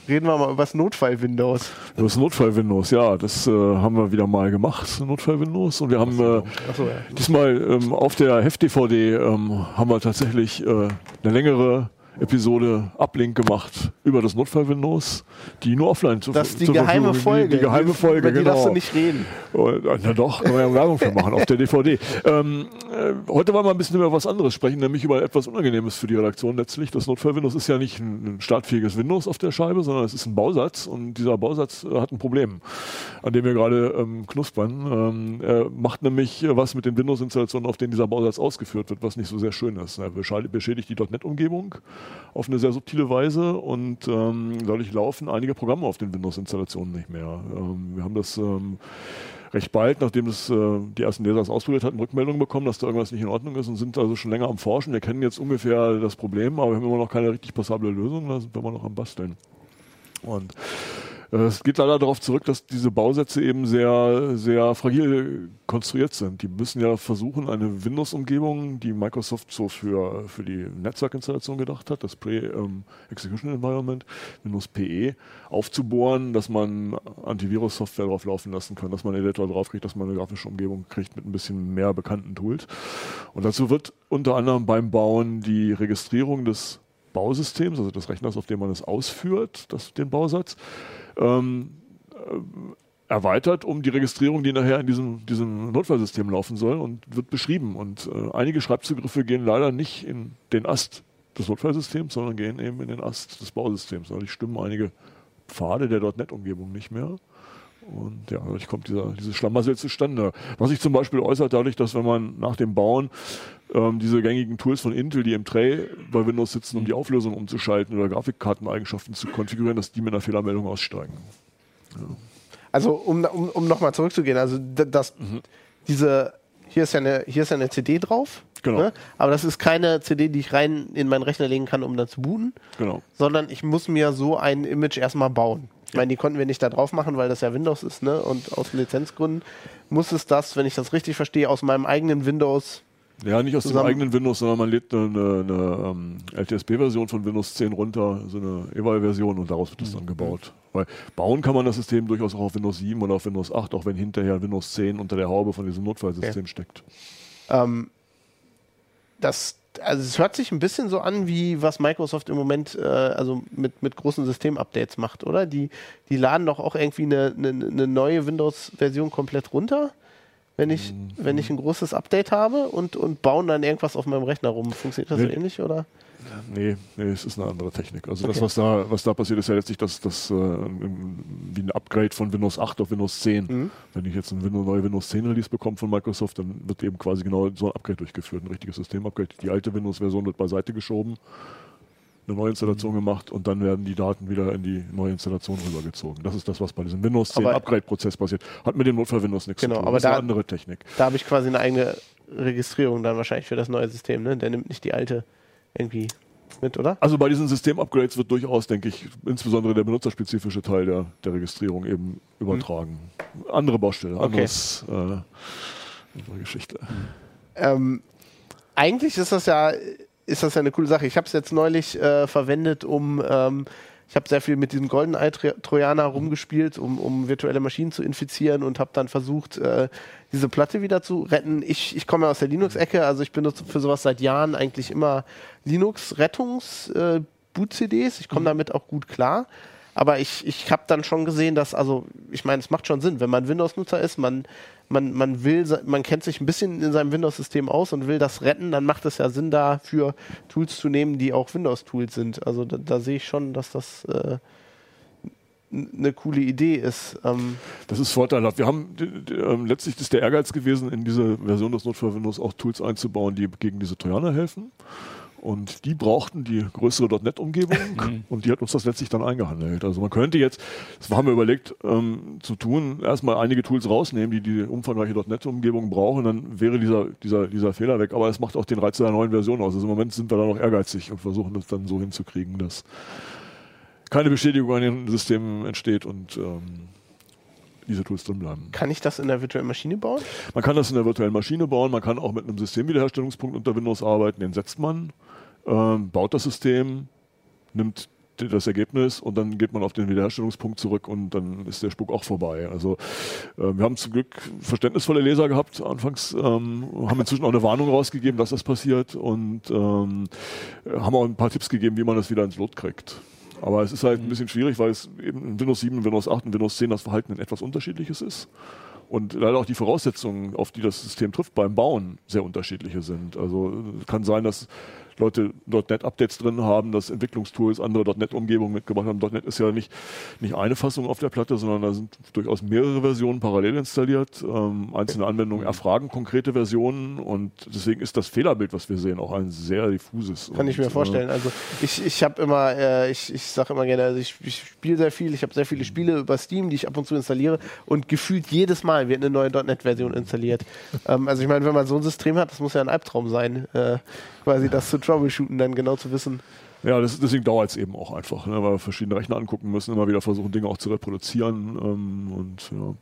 reden wir mal über das Notfall-Windows. Über das Notfall-Windows, ja, das äh, haben wir wieder mal gemacht, Notfall-Windows. Und wir haben äh, so, ja. diesmal ähm, auf der Heft-DVD ähm, haben wir tatsächlich äh, eine längere Episode Uplink gemacht über das Notfall-Windows, die nur offline zu Das ist die geheime Folge. Die, die geheime Folge, über die genau. darfst du nicht reden. Oh, Na doch, kann man ja Werbung für machen auf der DVD. Ähm, äh, heute wollen wir ein bisschen über was anderes sprechen, nämlich über etwas Unangenehmes für die Redaktion letztlich. Das Notfall-Windows ist ja nicht ein, ein startfähiges Windows auf der Scheibe, sondern es ist ein Bausatz und dieser Bausatz äh, hat ein Problem, an dem wir gerade ähm, knuspern. Ähm, er macht nämlich äh, was mit den Windows-Installationen, auf denen dieser Bausatz ausgeführt wird, was nicht so sehr schön ist. Er beschädigt- beschädigt die .NET-Umgebung auf eine sehr subtile Weise und ähm, dadurch laufen einige Programme auf den Windows-Installationen nicht mehr. Ähm, wir haben das ähm, recht bald, nachdem das, äh, die ersten Leser es ausprobiert hatten, Rückmeldungen bekommen, dass da irgendwas nicht in Ordnung ist und sind also schon länger am Forschen. Wir kennen jetzt ungefähr das Problem, aber wir haben immer noch keine richtig passable Lösung, da sind wir immer noch am Basteln. Und es geht leider darauf zurück, dass diese Bausätze eben sehr, sehr fragil konstruiert sind. Die müssen ja versuchen, eine Windows-Umgebung, die Microsoft so für, für die Netzwerkinstallation gedacht hat, das Pre-Execution Environment, Windows PE, aufzubohren, dass man Antivirus-Software drauf laufen lassen kann, dass man Editor draufkriegt, dass man eine grafische Umgebung kriegt mit ein bisschen mehr bekannten Tools. Und dazu wird unter anderem beim Bauen die Registrierung des Bausystems, also des Rechners, auf dem man es ausführt, das, den Bausatz, ähm, äh, erweitert um die Registrierung, die nachher in diesem, diesem Notfallsystem laufen soll und wird beschrieben. Und äh, einige Schreibzugriffe gehen leider nicht in den Ast des Notfallsystems, sondern gehen eben in den Ast des Bausystems. Dadurch stimmen einige Pfade der .NET-Umgebung nicht mehr. Und ja, dadurch kommt dieser, dieses Schlamassel zustande. Was sich zum Beispiel äußert dadurch, dass wenn man nach dem Bauen ähm, diese gängigen Tools von Intel, die im Tray bei Windows sitzen, um die Auflösung umzuschalten oder Grafikkarteneigenschaften zu konfigurieren, dass die mit einer Fehlermeldung aussteigen. Also um, um, um nochmal zurückzugehen, also das, diese, hier ist ja eine, hier ist ja eine CD drauf, Genau. ne? aber das ist keine CD, die ich rein in meinen Rechner legen kann, um dann zu booten, Genau. sondern ich muss mir so ein Image erstmal bauen. Ich meine, die konnten wir nicht da drauf machen, weil das ja Windows ist, ne? Und aus Lizenzgründen muss es das, wenn ich das richtig verstehe, aus meinem eigenen Windows. Ja, nicht aus dem eigenen Windows, sondern man lädt eine, eine, ähm, LTSB-Version von Windows 10 runter, so eine Eval-Version und daraus wird das dann gebaut. Weil bauen kann man das System durchaus auch auf Windows 7 oder auf Windows 8, auch wenn hinterher Windows 10 unter der Haube von diesem Notfallsystem steckt. Ähm, das, also es hört sich ein bisschen so an, wie was Microsoft im Moment äh, also mit, mit großen Systemupdates macht, oder? Die, die laden doch auch irgendwie eine, eine, eine neue Windows-Version komplett runter, wenn ich, wenn ich ein großes Update habe und, und bauen dann irgendwas auf meinem Rechner rum. Funktioniert das so ähnlich, oder? Nee, nee, es ist eine andere Technik. Also das, Okay. was da, was da passiert, ist ja letztlich das, das äh, wie ein Upgrade von Windows 8 auf Windows 10. Mhm. Wenn ich jetzt ein Windows, neue Windows 10 Release bekomme von Microsoft, dann wird eben quasi genau so ein Upgrade durchgeführt, ein richtiges System-Upgrade. Die alte Windows-Version wird beiseite geschoben, eine neue Installation Mhm. gemacht und dann werden die Daten wieder in die neue Installation rübergezogen. Das ist das, was bei diesem Windows 10 Aber- Upgrade-Prozess passiert. Hat mit dem Notfall Windows nichts Genau, zu tun. aber das ist eine da- andere Technik. Da habe ich quasi eine eigene Registrierung dann wahrscheinlich für das neue System, ne? Der nimmt nicht die alte irgendwie mit, oder? Also bei diesen System-Upgrades wird durchaus, denke ich, insbesondere der benutzerspezifische Teil der, der Registrierung eben übertragen. Andere Baustelle, Okay. anderes, äh, andere Geschichte. Ähm, eigentlich ist das ja ist das ja eine coole Sache. Ich habe es jetzt neulich äh, verwendet, um ähm, ich habe sehr viel mit diesem GoldenEye-Trojaner rumgespielt, um, um virtuelle Maschinen zu infizieren und habe dann versucht, äh, diese Platte wieder zu retten. Ich, ich komme ja aus der Linux-Ecke, also ich benutze für sowas seit Jahren eigentlich immer Linux-Rettungs-Boot-CDs. ich komme damit auch gut klar. Aber ich, ich habe dann schon gesehen, dass, also, ich meine, es macht schon Sinn, wenn man Windows-Nutzer ist, man, man, man will, man kennt sich ein bisschen in seinem Windows-System aus und will das retten, dann macht es ja Sinn, dafür Tools zu nehmen, die auch Windows-Tools sind. Also da, da sehe ich schon, dass das äh, eine coole Idee ist. Ähm, Das ist vorteilhaft. Wir haben ähm, letztlich ist der Ehrgeiz gewesen, in diese Version des Notfall Windows auch Tools einzubauen, die gegen diese Trojaner helfen. Und die brauchten die größere .NET-Umgebung [laughs] und die hat uns das letztlich dann eingehandelt. Also man könnte jetzt, das haben wir überlegt ähm, zu tun, erstmal einige Tools rausnehmen, die die umfangreiche .NET-Umgebung brauchen, dann wäre dieser, dieser, dieser Fehler weg. Aber es macht auch den Reiz der neuen Version aus. Also im Moment sind wir da noch ehrgeizig und versuchen das dann so hinzukriegen, dass keine Beschädigung an den Systemen entsteht und ähm, diese Tools drin bleiben. kann ich das in der virtuellen Maschine bauen? Man kann das in der virtuellen Maschine bauen, man kann auch mit einem Systemwiederherstellungspunkt unter Windows arbeiten, den setzt man, ähm, baut das System, nimmt das Ergebnis und dann geht man auf den Wiederherstellungspunkt zurück und dann ist der Spuk auch vorbei. Also äh, wir haben zum Glück verständnisvolle Leser gehabt. Anfangs ähm, haben inzwischen auch eine Warnung rausgegeben, dass das passiert und ähm, haben auch ein paar Tipps gegeben, wie man das wieder ins Lot kriegt. Aber es ist halt ein bisschen schwierig, weil es eben in Windows 7, Windows 8 und Windows 10 das Verhalten ein etwas unterschiedliches ist und leider auch die Voraussetzungen, auf die das System trifft beim Bauen, sehr unterschiedliche sind. Also kann sein, dass Leute .NET-Updates drin haben, dass Entwicklungstools andere .NET-Umgebungen mitgebracht haben. .NET ist ja nicht, nicht eine Fassung auf der Platte, sondern da sind durchaus mehrere Versionen parallel installiert. Ähm, einzelne Anwendungen erfragen konkrete Versionen und deswegen ist das Fehlerbild, was wir sehen, auch ein sehr diffuses. Kann ich mir vorstellen. Also ich, ich habe immer, äh, ich, ich sage immer gerne, also ich, ich spiele sehr viel, ich habe sehr viele Spiele über Steam, die ich ab und zu installiere und gefühlt jedes Mal wird eine neue .NET-Version installiert. ähm, also ich meine, wenn man so ein System hat, das muss ja ein Albtraum sein, äh, quasi das zu troubleshooten, dann genau zu wissen. Ja, das, deswegen dauert es eben auch einfach, ne, weil wir verschiedene Rechner angucken müssen, immer wieder versuchen, Dinge auch zu reproduzieren. Ähm, und ja.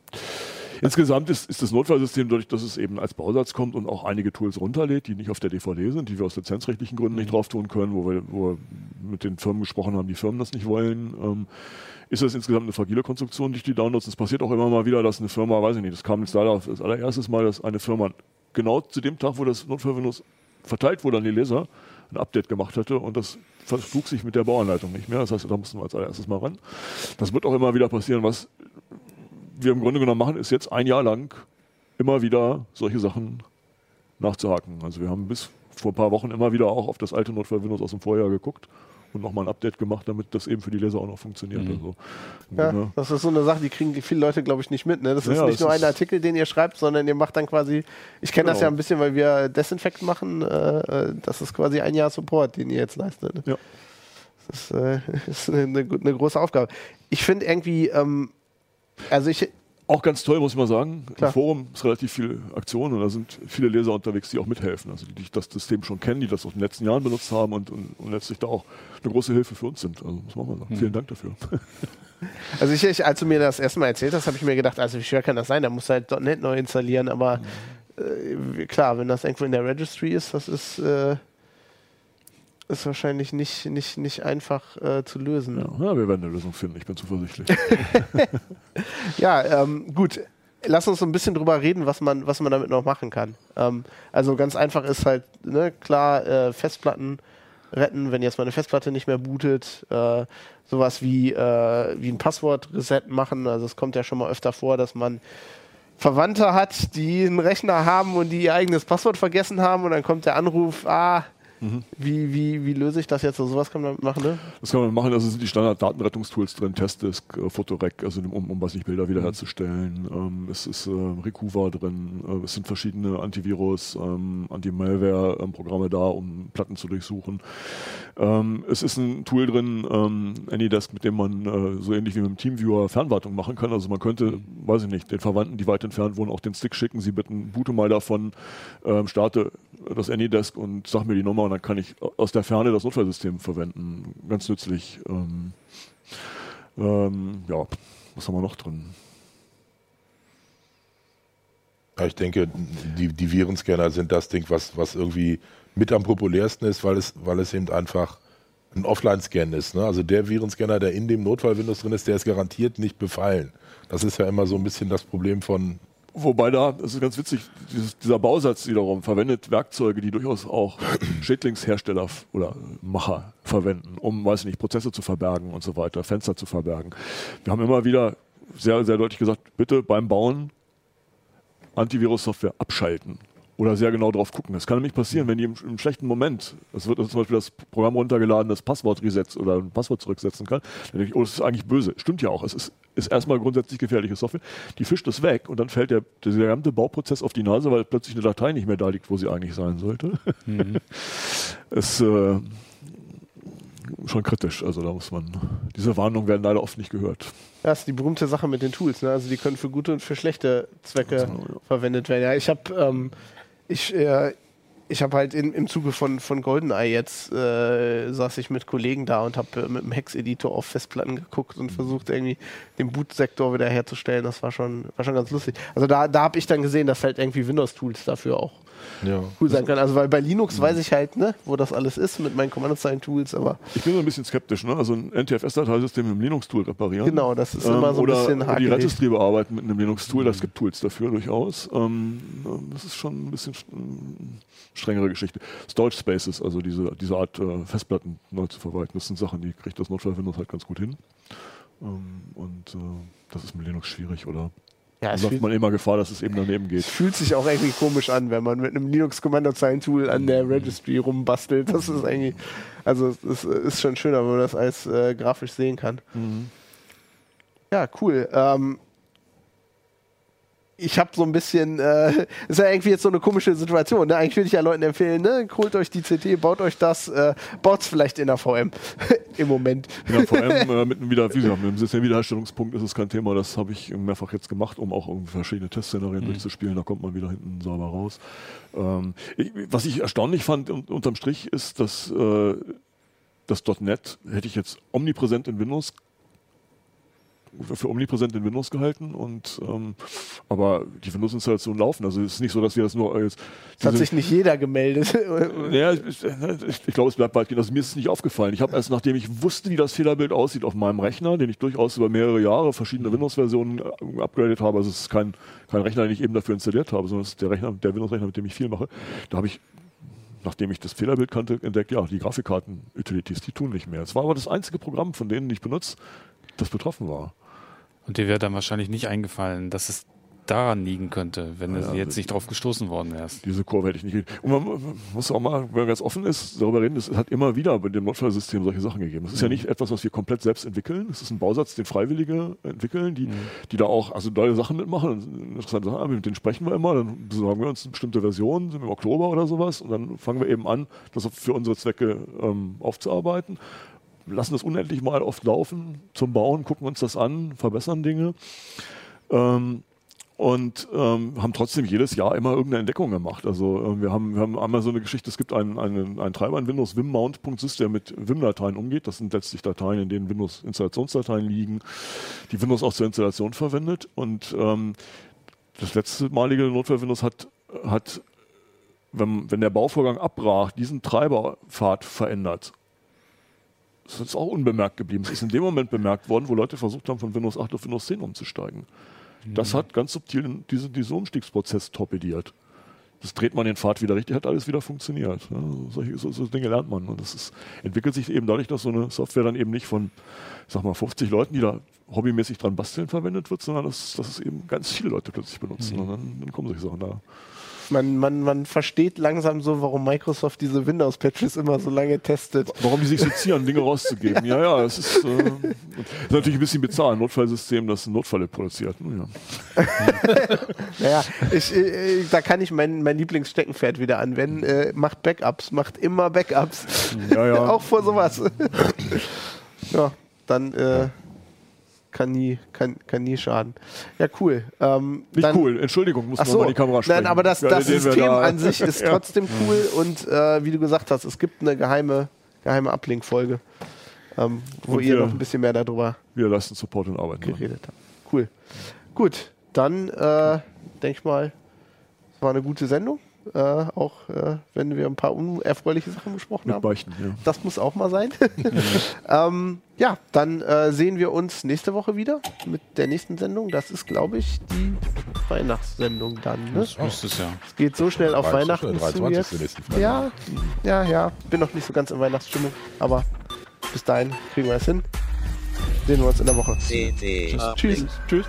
Insgesamt ist, ist das Notfallsystem dadurch, dass es eben als Bausatz kommt und auch einige Tools runterlädt, die nicht auf der DVD sind, die wir aus lizenzrechtlichen Gründen nicht mhm. drauf tun können, wo wir, wo wir mit den Firmen gesprochen haben, die Firmen das nicht wollen. Ähm, ist das insgesamt eine fragile Konstruktion, durch die Downloads. Es passiert auch immer mal wieder, dass eine Firma, weiß ich nicht, das kam jetzt leider das allererstes Mal, dass eine Firma genau zu dem Tag, wo das Notfallwindows verteilt wurde an die Leser, ein Update gemacht hatte und das vertrug sich mit der Bauanleitung nicht mehr. Das heißt, da mussten wir als allererstes mal ran. Das wird auch immer wieder passieren. Was wir im Grunde genommen machen, ist jetzt ein Jahr lang immer wieder solche Sachen nachzuhaken. Also wir haben bis vor ein paar Wochen immer wieder auch auf das alte Notfall Windows aus dem Vorjahr geguckt und nochmal ein Update gemacht, damit das eben für die Leser auch noch funktioniert. Mhm. Also, ja, das ist so eine Sache, die kriegen viele Leute, glaube ich, nicht mit. Ne? Das ist ja, nicht das nur ein Artikel, den ihr schreibt, sondern ihr macht dann quasi, ich kenne genau. das ja ein bisschen, weil wir Desinfekt machen, äh, äh, das ist quasi ein Jahr Support, den ihr jetzt leistet. Ja. Das ist, äh, [laughs] ist eine, eine, große Aufgabe. Ich finde irgendwie, ähm, also ich, auch ganz toll, muss ich mal sagen. Klar. Im Forum ist relativ viel Aktion und da sind viele Leser unterwegs, die auch mithelfen. Also die das System schon kennen, die das aus den letzten Jahren benutzt haben und, und, und letztlich da auch eine große Hilfe für uns sind. Also muss man mal sagen. Hm. Vielen Dank dafür. [laughs] Also ich, ich, als du mir das erste Mal erzählt hast, habe ich mir gedacht, also wie schwer kann das sein? Da musst du halt .NET neu installieren, aber äh, klar, wenn das irgendwo in der Registry ist, das ist äh, ist wahrscheinlich nicht, nicht, nicht einfach äh, zu lösen. Ja, ja, wir werden eine Lösung finden, ich bin zuversichtlich. [laughs] ja, ähm, gut. Lass uns so ein bisschen drüber reden, was man, was man damit noch machen kann. Ähm, also ganz einfach ist halt, ne, klar, äh, Festplatten retten, wenn jetzt mal eine Festplatte nicht mehr bootet, äh, sowas wie, äh, wie ein Passwort-Reset machen. Also es kommt ja schon mal öfter vor, dass man Verwandte hat, die einen Rechner haben und die ihr eigenes Passwort vergessen haben und dann kommt der Anruf, ah, Mhm. Wie, wie, wie löse ich das jetzt? Also sowas kann man machen, ne? Das kann man machen. Also sind die Standard-Datenrettungstools drin, Testdisk, äh, Photorec, also um, um was nicht Bilder wiederherzustellen. Ähm, es ist äh, Recuva drin. Äh, es sind verschiedene Antivirus, ähm, Anti-Malware-Programme da, um Platten zu durchsuchen. Ähm, es ist ein Tool drin, ähm, AnyDesk, mit dem man äh, so ähnlich wie mit dem Teamviewer Fernwartung machen kann. Also man könnte, mhm. weiß ich nicht, den Verwandten, die weit entfernt wohnen, auch den Stick schicken. Sie bitten, boote mal davon, ähm, starte das AnyDesk und sag mir die Nummer und dann kann ich aus der Ferne das Notfallsystem verwenden. Ganz nützlich. Ähm, ähm, ja, was haben wir noch drin? Ich denke, die, die Virenscanner sind das Ding, was, was irgendwie mit am populärsten ist, weil es, weil es eben einfach ein Offline-Scan ist. Ne? Also der Virenscanner, der in dem Notfall-Windows drin ist, der ist garantiert nicht befallen. Das ist ja immer so ein bisschen das Problem von, Wobei da, das ist ganz witzig, dieses, dieser Bausatz wiederum verwendet Werkzeuge, die durchaus auch [clears throat] Schädlingshersteller oder Macher verwenden, um, weiß ich nicht, Prozesse zu verbergen und so weiter, Fenster zu verbergen. Wir haben immer wieder sehr, sehr deutlich gesagt, bitte beim Bauen Antivirus-Software abschalten oder sehr genau drauf gucken. Das kann nämlich passieren, wenn die im, im schlechten Moment, es wird zum Beispiel das Programm runtergeladen, das Passwort resetzt oder ein Passwort zurücksetzen kann, dann denke ich, oh, das ist eigentlich böse. Stimmt ja auch. Es ist, ist erstmal grundsätzlich gefährliche Software. Die fischt es weg und dann fällt der, der gesamte Bauprozess auf die Nase, weil plötzlich eine Datei nicht mehr da liegt, wo sie eigentlich sein sollte. Mhm. [laughs] es äh, schon kritisch. Also da muss man, diese Warnungen werden leider oft nicht gehört. Das ist die berühmte Sache mit den Tools. Ne? Also die können für gute und für schlechte Zwecke genau, ja. verwendet werden. Ja, ich habe ähm, ich, äh, ich habe halt in, im Zuge von, von GoldenEye jetzt äh, saß ich mit Kollegen da und habe äh, mit dem Hex-Editor auf Festplatten geguckt und versucht irgendwie den Boot-Sektor wieder herzustellen. Das war schon, war schon ganz lustig. Also da, da habe ich dann gesehen, dass halt irgendwie Windows-Tools dafür auch ja. cool sein kann. Also weil bei Linux mhm. weiß ich halt, ne, wo das alles ist mit meinen Kommandozeilen-Tools, aber. Ich bin so ein bisschen skeptisch, ne? Also ein NTFS-Dateisystem im Linux-Tool reparieren. Genau, das ist immer so ein bisschen hakelig. die Registry bearbeiten mit einem Linux-Tool, das gibt Tools dafür durchaus. Ähm, das ist schon ein bisschen strengere Geschichte. Storage Spaces, also diese, diese Art äh, Festplatten neu zu verwalten, das sind Sachen, die kriegt das Notfall Windows halt ganz gut hin. Ähm, und äh, das ist mit Linux schwierig, oder? Ja, da läuft man immer Gefahr, dass es eben daneben geht. Es fühlt sich auch irgendwie komisch an, wenn man mit einem Linux-Kommandozeilen-Tool an der Registry rumbastelt. Das ist eigentlich, also es ist schon schöner, wenn man das als äh, grafisch sehen kann. Mhm. Ja, cool. Ähm, ich habe so ein bisschen, äh, [laughs] ist ja irgendwie jetzt so eine komische Situation. Ne? Eigentlich würde ich ja Leuten empfehlen, ne? holt euch die CT, baut euch das, äh, baut es vielleicht in der VM [laughs] im Moment. In der VM [laughs] äh, mit einem wieder, wie gesagt, mit einem Systemwiederherstellungspunkt ist es kein Thema. Das habe ich mehrfach jetzt gemacht, um auch verschiedene Testszenarien mhm. durchzuspielen. Da kommt man wieder hinten sauber raus. Ähm, ich, was ich erstaunlich fand un unterm Strich ist, dass äh, das .NET hätte ich jetzt omnipräsent in Windows für omnipräsent in Windows gehalten und ähm, aber die Windows-Installation laufen. Also es ist nicht so, dass wir das nur jetzt. Es hat sich nicht jeder gemeldet. [laughs] ja, ich, ich, ich glaube, es bleibt bald gehen. Also mir ist es nicht aufgefallen. Ich habe erst, nachdem ich wusste, wie das Fehlerbild aussieht auf meinem Rechner, den ich durchaus über mehrere Jahre verschiedene Windows-Versionen äh, upgradet habe. Also es ist kein, kein Rechner, den ich eben dafür installiert habe, sondern es ist der Rechner, der Windows-Rechner, mit dem ich viel mache. Da habe ich nachdem ich das Fehlerbild kannte, entdeckt, ja, die Grafikkarten-Utilities, die tun nicht mehr. Es war aber das einzige Programm von denen, die ich benutze, das betroffen war. Und dir wäre dann wahrscheinlich nicht eingefallen, dass es daran liegen könnte, wenn ja, du jetzt nicht drauf gestoßen worden wärst. Diese Kurve hätte ich nicht. Und man muss auch mal, wenn man ganz offen ist, darüber reden, es hat immer wieder bei dem Notfallsystem solche Sachen gegeben. Das ist mhm. ja nicht etwas, was wir komplett selbst entwickeln. Es ist ein Bausatz, den Freiwillige entwickeln, die, mhm. die da auch also neue Sachen mitmachen. Interessante Sachen, mit denen sprechen wir immer. Dann besorgen wir uns eine bestimmte Version, sind im Oktober oder sowas. Und dann fangen wir eben an, das für unsere Zwecke ähm, aufzuarbeiten lassen das unendlich mal oft laufen zum Bauen, gucken uns das an, verbessern Dinge. Ähm, und ähm, haben trotzdem jedes Jahr immer irgendeine Entdeckung gemacht. Also äh, wir, haben, wir haben einmal so eine Geschichte, es gibt einen, einen, einen Treiber in Windows, Wimmount.sys, der mit Wim-Dateien umgeht. Das sind letztlich Dateien, in denen Windows-Installationsdateien liegen, die Windows auch zur Installation verwendet. Und ähm, das letzte malige Notfall Windows hat, hat wenn, wenn der Bauvorgang abbrach, diesen Treiberpfad verändert das ist auch unbemerkt geblieben. Es ist in dem Moment bemerkt worden, wo Leute versucht haben, von Windows 8 auf Windows 10 umzusteigen. Das hat ganz subtil diesen, diesen Umstiegsprozess torpediert. Das dreht man den Pfad wieder richtig, hat alles wieder funktioniert. Ja, solche, so, so, Dinge lernt man. Und das ist, entwickelt sich eben dadurch, dass so eine Software dann eben nicht von, sag mal, 50 Leuten, die da hobbymäßig dran basteln, verwendet wird, sondern dass, dass es eben ganz viele Leute plötzlich benutzen. Mhm. Und dann, dann kommen solche Sachen da man, man, man versteht langsam so, warum Microsoft diese Windows-Patches immer so lange testet. Warum die sich so zieren, Dinge rauszugeben. [laughs] Ja, ja, es ist, äh, ist natürlich ein bisschen bizarr, ein Notfallsystem, das Notfälle produziert. Ja. [laughs] naja, ich, ich, da kann ich mein, mein Lieblingssteckenpferd wieder anwenden. Äh, macht Backups, macht immer Backups. Ja, ja. [laughs] Auch vor sowas. ja, dann äh, kann nie, kann, kann nie schaden. Ja, cool. Ähm, Nicht dann, cool, Entschuldigung, muss so, mal die Kamera sprechen. Nein, aber das, das System da an sich ist [laughs] ja. trotzdem cool und äh, wie du gesagt hast, es gibt eine geheime, geheime Uplink-Folge, ähm, wo und ihr wir, noch ein bisschen mehr darüber wir lassen Support und Arbeit geredet habt. Cool. Gut, dann äh, denke ich mal, es war eine gute Sendung. Äh, auch äh, wenn wir ein paar unerfreuliche Sachen besprochen Mit haben. Beichten, ja. Das muss auch mal sein. [laughs] ähm, ja, dann äh, sehen wir uns nächste Woche wieder mit der nächsten Sendung. Das ist, glaube ich, die Weihnachtssendung dann. Ne? Das müsste es ja. Es geht so schnell auf Weihnachten so zu jetzt. Ja, ja, ja. Bin noch nicht so ganz in Weihnachtsstimmung, aber bis dahin kriegen wir es hin. Sehen wir uns in der Woche. Tschüss. Tschüss. Tschüss.